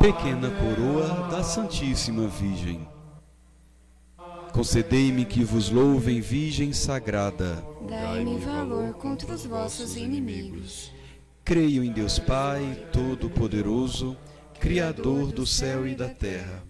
Pequena coroa da Santíssima Virgem. Concedei-me que vos louvem, Virgem Sagrada. Dai-me valor contra os vossos inimigos. Creio em Deus Pai, Todo-Poderoso, Criador do céu e da terra,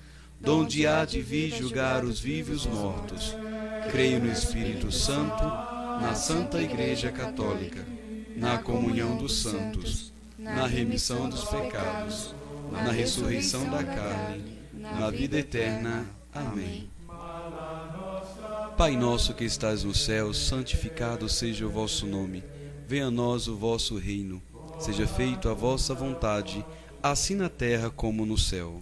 donde há de vir julgar os vivos e os mortos. Creio no Espírito Santo, na Santa Igreja Católica, na comunhão dos santos, na remissão dos pecados, na ressurreição da carne, na vida eterna. Amém. Pai nosso que estás no céu, santificado seja o vosso nome. Venha a nós o vosso reino. Seja feito a vossa vontade, assim na terra como no céu.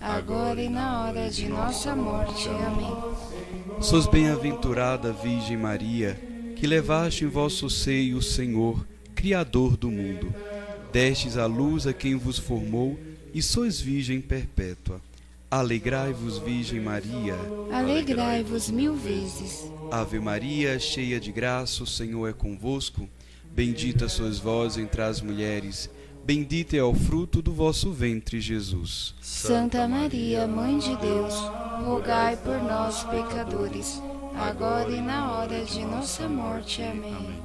agora e na hora de nossa morte. Amém. Sois bem-aventurada Virgem Maria, que levaste em vosso seio o Senhor, Criador do mundo. Destes a luz a quem vos formou, e sois Virgem perpétua. Alegrai-vos, Virgem Maria. Alegrai-vos mil vezes. Ave Maria, cheia de graça, o Senhor é convosco. Bendita sois vós entre as mulheres, bendito é o fruto do vosso ventre, Jesus. Santa Maria, Mãe de Deus, rogai por nós, pecadores, agora e na hora de nossa morte. Amém.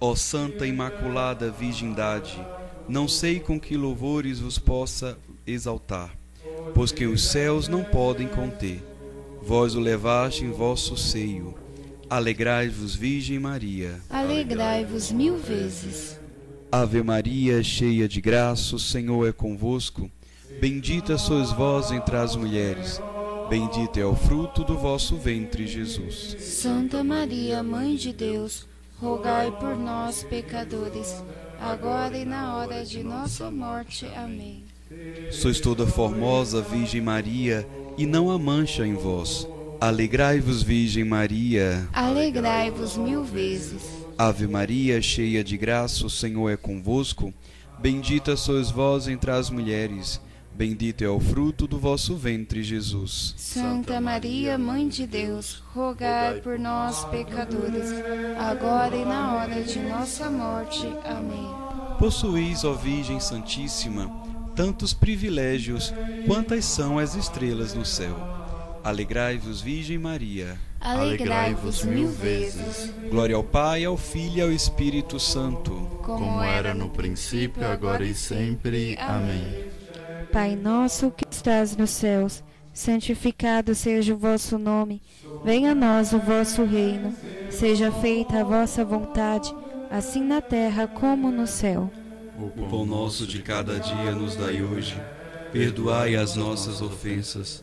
Ó Santa Imaculada Virgindade, não sei com que louvores vos possa exaltar, pois que os céus não podem conter. Vós o levaste em vosso seio. Alegrai-vos, Virgem Maria. Alegrai-vos mil vezes. Ave Maria, cheia de graça, o Senhor é convosco. Bendita sois vós entre as mulheres. Bendito é o fruto do vosso ventre, Jesus. Santa Maria, Mãe de Deus, rogai por nós, pecadores, agora e na hora de nossa morte. Amém. Sois toda formosa, Virgem Maria, e não há mancha em vós. Alegrai-vos, Virgem Maria. Alegrai-vos mil vezes. Ave Maria, cheia de graça, o Senhor é convosco. Bendita sois vós entre as mulheres. Bendito é o fruto do vosso ventre, Jesus. Santa Maria, Mãe de Deus, rogai por nós, pecadores, agora e na hora de nossa morte. Amém. Possuís, ó Virgem Santíssima, tantos privilégios quantas são as estrelas no céu. Alegrai-vos, Virgem Maria. Alegrai-vos mil vezes. Glória ao Pai, ao Filho e ao Espírito Santo. Como era no princípio, agora e sempre. Amém. Pai nosso que estás nos céus, santificado seja o vosso nome. Venha a nós o vosso reino. Seja feita a vossa vontade, assim na terra como no céu. O pão nosso de cada dia nos dai hoje. Perdoai as nossas ofensas,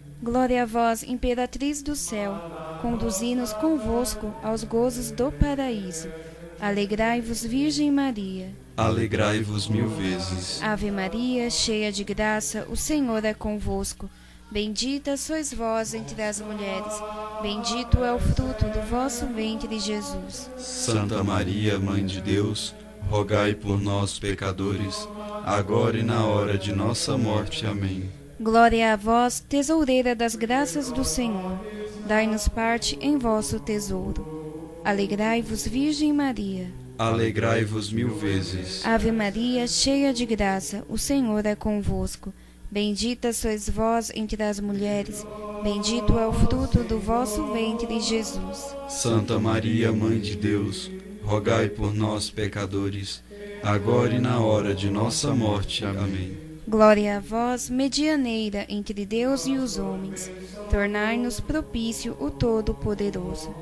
Glória a vós, Imperatriz do céu, conduzi-nos convosco aos gozos do paraíso. Alegrai-vos, Virgem Maria. Alegrai-vos mil vezes. Ave Maria, cheia de graça, o Senhor é convosco. Bendita sois vós entre as mulheres. Bendito é o fruto do vosso ventre, Jesus. Santa Maria, Mãe de Deus, rogai por nós, pecadores, agora e na hora de nossa morte. Amém. Glória a vós, tesoureira das graças do Senhor. Dai-nos parte em vosso tesouro. Alegrai-vos, Virgem Maria. Alegrai-vos mil vezes. Ave Maria, cheia de graça, o Senhor é convosco. Bendita sois vós entre as mulheres, bendito é o fruto do vosso ventre, Jesus. Santa Maria, Mãe de Deus, rogai por nós, pecadores, agora e na hora de nossa morte. Amém. Glória a vós, medianeira entre Deus e os homens, tornai-nos propício o Todo-Poderoso.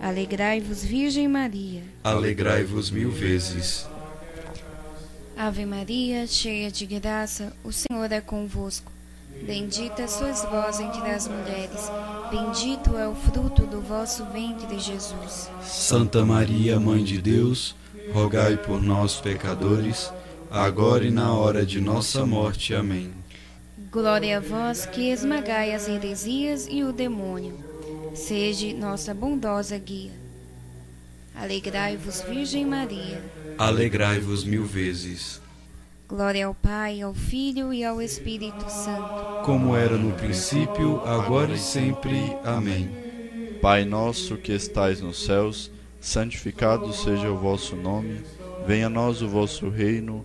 Alegrai-vos, Virgem Maria. Alegrai-vos mil vezes. Ave Maria, cheia de graça, o Senhor é convosco. Bendita sois vós entre as mulheres, bendito é o fruto do vosso ventre, Jesus. Santa Maria, Mãe de Deus, rogai por nós, pecadores, agora e na hora de nossa morte. Amém. Glória a vós que esmagai as heresias e o demônio. Seja nossa bondosa guia. Alegrai-vos, Virgem Maria. Alegrai-vos mil vezes. Glória ao Pai, ao Filho e ao Espírito Santo. Como era no princípio, agora e sempre. Amém. Pai nosso que estais nos céus, santificado seja o vosso nome. Venha a nós o vosso reino.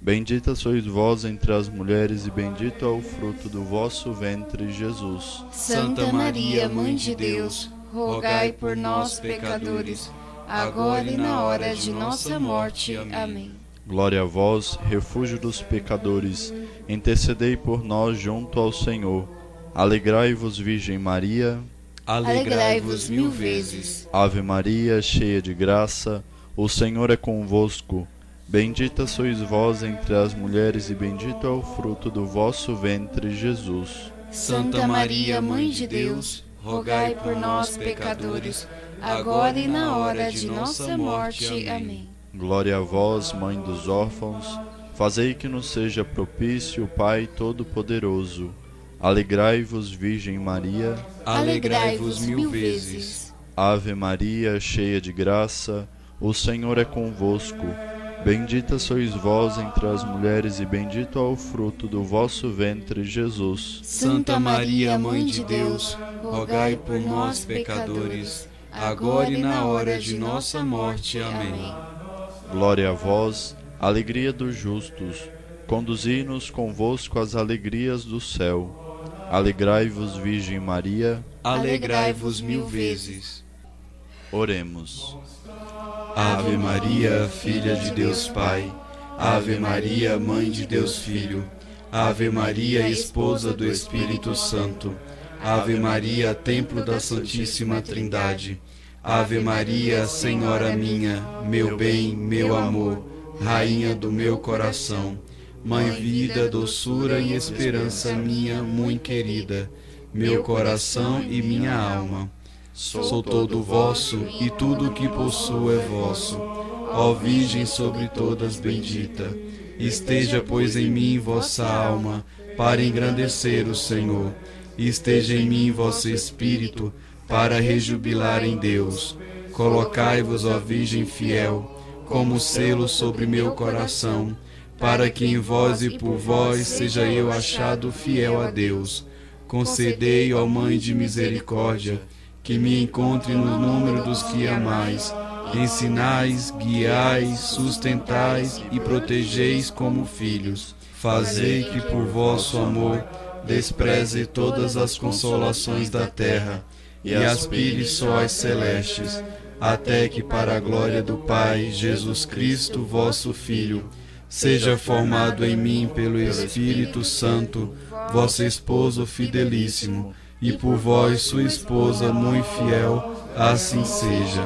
Bendita sois vós entre as mulheres, e bendito é o fruto do vosso ventre, Jesus. Santa Maria, Mãe de Deus, rogai por nós, pecadores, agora e na hora de nossa morte. Amém. Glória a vós, refúgio dos pecadores, intercedei por nós junto ao Senhor. Alegrai-vos, Virgem Maria. Alegrai-vos mil vezes. Ave Maria, cheia de graça, o Senhor é convosco. Bendita sois vós entre as mulheres, e bendito é o fruto do vosso ventre, Jesus. Santa Maria, Mãe de Deus, rogai por nós, pecadores, agora e na hora de nossa morte. Amém. Glória a vós, Mãe dos órfãos, fazei que nos seja propício o Pai Todo-Poderoso Alegrai-vos, Virgem Maria. Alegrai-vos mil vezes. Ave Maria, cheia de graça, o Senhor é convosco. Bendita sois vós entre as mulheres, e bendito é o fruto do vosso ventre, Jesus. Santa Maria, Mãe de Deus, rogai por nós, pecadores, agora e na hora de nossa morte. Amém. Glória a vós, alegria dos justos. Conduzi-nos convosco às alegrias do céu. Alegrai-vos, Virgem Maria. Alegrai-vos mil vezes. Oremos. Ave Maria, filha de Deus Pai. Ave Maria, mãe de Deus Filho. Ave Maria, esposa do Espírito Santo. Ave Maria, templo da Santíssima Trindade. Ave Maria, Senhora minha, meu bem, meu amor, rainha do meu coração. Mãe vida, doçura e esperança minha, muito querida, meu coração e minha alma. Sou todo vosso e tudo que possuo é vosso. Ó Virgem sobre todas bendita, esteja, pois, em mim vossa alma, para engrandecer o Senhor. Esteja em mim vosso espírito, para rejubilar em Deus. Colocai-vos, ó Virgem fiel, como selo sobre meu coração para que em vós e por vós seja eu achado fiel a Deus. Concedei, ó Mãe de misericórdia, que me encontre no número dos que amais, ensinais, guiais, sustentais e protegeis como filhos. Fazei que por vosso amor despreze todas as consolações da terra e aspire só as celestes, até que para a glória do Pai, Jesus Cristo, vosso Filho, seja formado em mim pelo Espírito Santo, vosso esposo fidelíssimo, e por vós, sua esposa muito fiel, assim seja.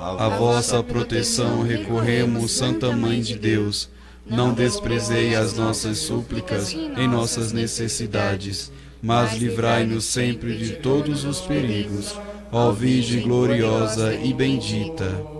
A vossa proteção recorremos, Santa Mãe de Deus. Não desprezei as nossas súplicas em nossas necessidades. mas livrai-nos sempre de todos os perigos, ó Virgem gloriosa e bendita.